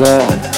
inside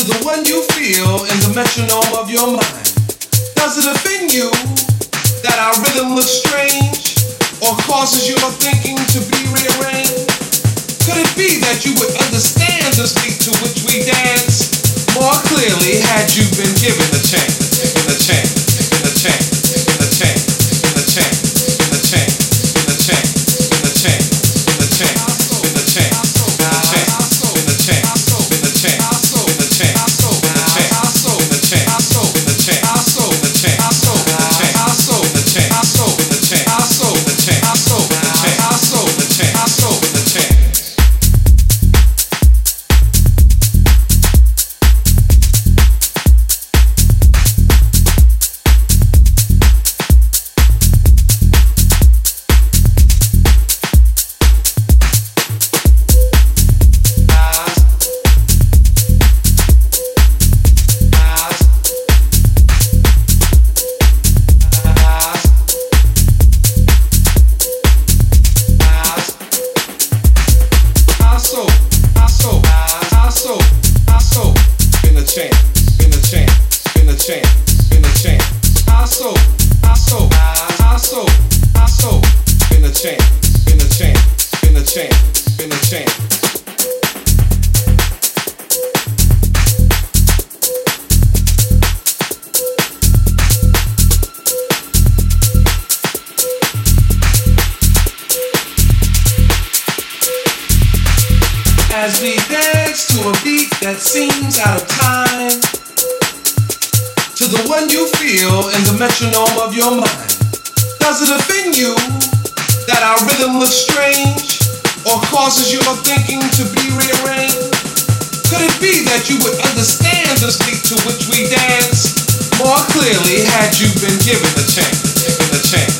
to the one you feel in the metronome of your mind. Does it offend you that our rhythm looks strange or causes your thinking to be rearranged? Could it be that you would understand the speed to which we dance more clearly had you been given the chance, given the chance, given the chance? that seems out of time to the one you feel in the metronome of your mind? Does it offend you that our rhythm looks strange or causes your thinking to be rearranged? Could it be that you would understand the speed to which we dance more clearly had you been given the chance, given the chance?